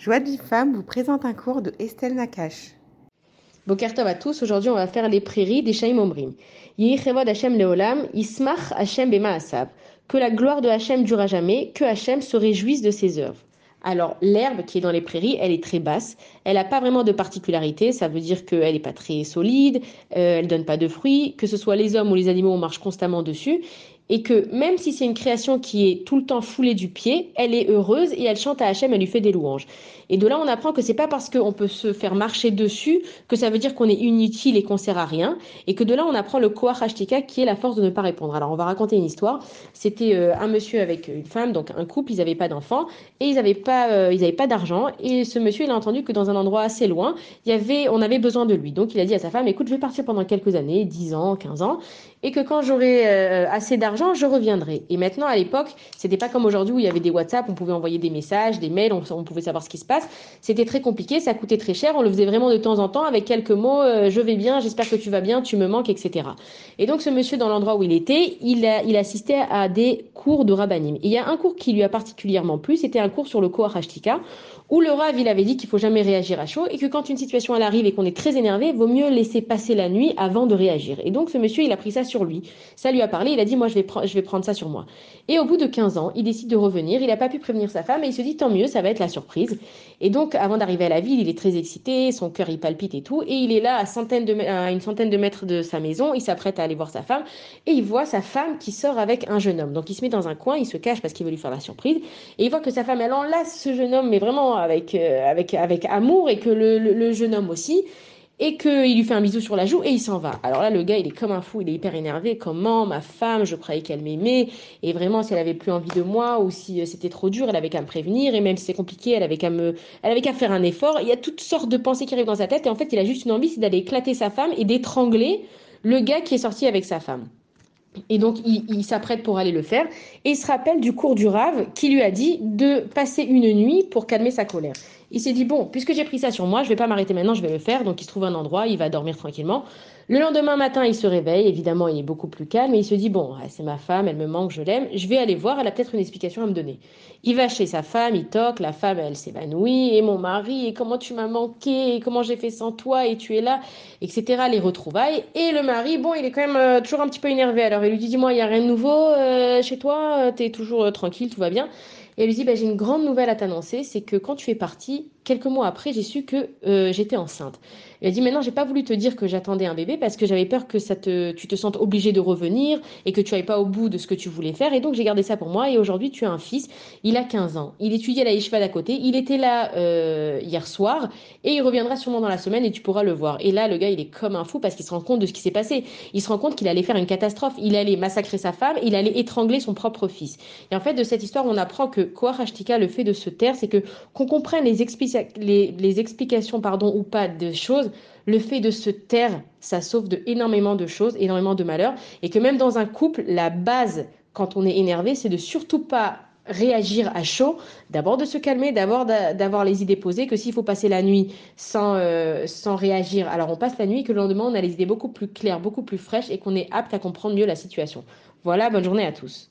Joie de vie femme vous présente un cours de Estelle Nakache. Bokertov à tous, aujourd'hui on va faire les prairies des Shaim Omrim. Hashem Leolam, Ismach Hashem Bema. Que la gloire de Hashem dure à jamais, que Hashem se réjouisse de ses œuvres. Alors l'herbe qui est dans les prairies, elle est très basse, elle n'a pas vraiment de particularité, ça veut dire qu'elle n'est pas très solide, euh, elle donne pas de fruits, que ce soit les hommes ou les animaux, on marche constamment dessus, et que même si c'est une création qui est tout le temps foulée du pied, elle est heureuse et elle chante à Hachem, elle lui fait des louanges. Et de là, on apprend que c'est pas parce qu'on peut se faire marcher dessus que ça veut dire qu'on est inutile et qu'on sert à rien, et que de là, on apprend le koach hashtika qui est la force de ne pas répondre. Alors, on va raconter une histoire. C'était euh, un monsieur avec une femme, donc un couple, ils n'avaient pas d'enfants et ils n'avaient pas, euh, pas d'argent. Et ce monsieur, il a entendu que dans un endroit assez loin, y avait, on avait besoin de lui. Donc, il a dit à sa femme, écoute, je vais partir pendant quelques années, 10 ans, 15 ans, et que quand j'aurai euh, assez d'argent, je reviendrai. Et maintenant, à l'époque, c'était pas comme aujourd'hui où il y avait des WhatsApp, on pouvait envoyer des messages, des mails, on, on pouvait savoir ce qui se passe. C'était très compliqué, ça coûtait très cher, on le faisait vraiment de temps en temps avec quelques mots, euh, je vais bien, j'espère que tu vas bien, tu me manques, etc. Et donc, ce monsieur, dans l'endroit où il était, il, assistait à des cours de rabbanim. Et il y a un cours qui lui a particulièrement plu, c'était un cours sur le Koach Hashtika, où le Rav, il avait dit qu'il faut jamais réagir à chaud et que quand une situation elle arrive et qu'on est très énervé, vaut mieux laisser passer la nuit avant de réagir. Et donc ce monsieur, il a pris ça sur lui. Ça lui a parlé, il a dit moi je vais, je vais prendre ça sur moi. Et au bout de 15 ans, il décide de revenir, il n'a pas pu prévenir sa femme et il se dit tant mieux, ça va être la surprise. Et donc avant d'arriver à la ville, il est très excité, son cœur il palpite et tout, et il est là à, une centaine de mètres de sa maison, il s'apprête à aller voir sa femme et il voit sa femme qui sort avec un jeune homme. Donc il se met dans un coin, il se cache parce qu'il veut lui faire la surprise et il voit que sa femme elle enlace ce jeune homme mais vraiment avec, euh, avec, avec amour et que le, le jeune homme aussi, et qu'il lui fait un bisou sur la joue et il s'en va. Alors là, le gars, il est comme un fou, il est hyper énervé. Comment ma femme, je croyais qu'elle m'aimait, et vraiment, si elle avait plus envie de moi ou si c'était trop dur, elle avait qu'à me prévenir, et même si c'est compliqué, elle avait qu'à me, elle avait qu'à faire un effort. Il y a toutes sortes de pensées qui arrivent dans sa tête, et en fait, il a juste une envie, c'est d'aller éclater sa femme et d'étrangler le gars qui est sorti avec sa femme. Et donc, il, il s'apprête pour aller le faire. Et il se rappelle du cours du Rave qui lui a dit de passer une nuit pour calmer sa colère. Il s'est dit, bon, puisque j'ai pris ça sur moi, je vais pas m'arrêter maintenant, je vais le faire. Donc, il se trouve un endroit, il va dormir tranquillement. Le lendemain matin, il se réveille. Évidemment, il est beaucoup plus calme et il se dit, bon, c'est ma femme, elle me manque, je l'aime. Je vais aller voir, elle a peut-être une explication à me donner. Il va chez sa femme, il toque, la femme, elle s'évanouit. Et mon mari, et comment tu m'as manqué, et comment j'ai fait sans toi, et tu es là, etc. Les retrouvailles. Et le mari, bon, il est quand même euh, toujours un petit peu énervé. Alors, il lui dit, dis-moi, il n'y a rien de nouveau euh, chez toi, tu es toujours euh, tranquille, tout va bien. Elle lui dit bah, J'ai une grande nouvelle à t'annoncer, c'est que quand tu es partie, quelques mois après, j'ai su que euh, j'étais enceinte. Elle dit Maintenant, j'ai pas voulu te dire que j'attendais un bébé parce que j'avais peur que tu te sentes obligée de revenir et que tu ailles pas au bout de ce que tu voulais faire. Et donc, j'ai gardé ça pour moi. Et aujourd'hui, tu as un fils. Il a 15 ans. Il étudie à la Yeshiva d'à côté. Il était là euh, hier soir et il reviendra sûrement dans la semaine et tu pourras le voir. Et là, le gars, il est comme un fou parce qu'il se rend compte de ce qui s'est passé. Il se rend compte qu'il allait faire une catastrophe. Il allait massacrer sa femme. Il allait étrangler son propre fils. Et en fait, de cette histoire, on apprend que Koach Hashtika, le fait de se taire, c'est que qu'on comprenne les, explica les, les explications pardon, ou pas de choses, le fait de se taire, ça sauve de énormément de choses, énormément de malheurs, et que même dans un couple, la base, quand on est énervé, c'est de surtout pas réagir à chaud, d'abord de se calmer, d'abord d'avoir les idées posées, que s'il faut passer la nuit sans, euh, sans réagir, alors on passe la nuit, que le lendemain on a les idées beaucoup plus claires, beaucoup plus fraîches et qu'on est apte à comprendre mieux la situation. Voilà, bonne journée à tous.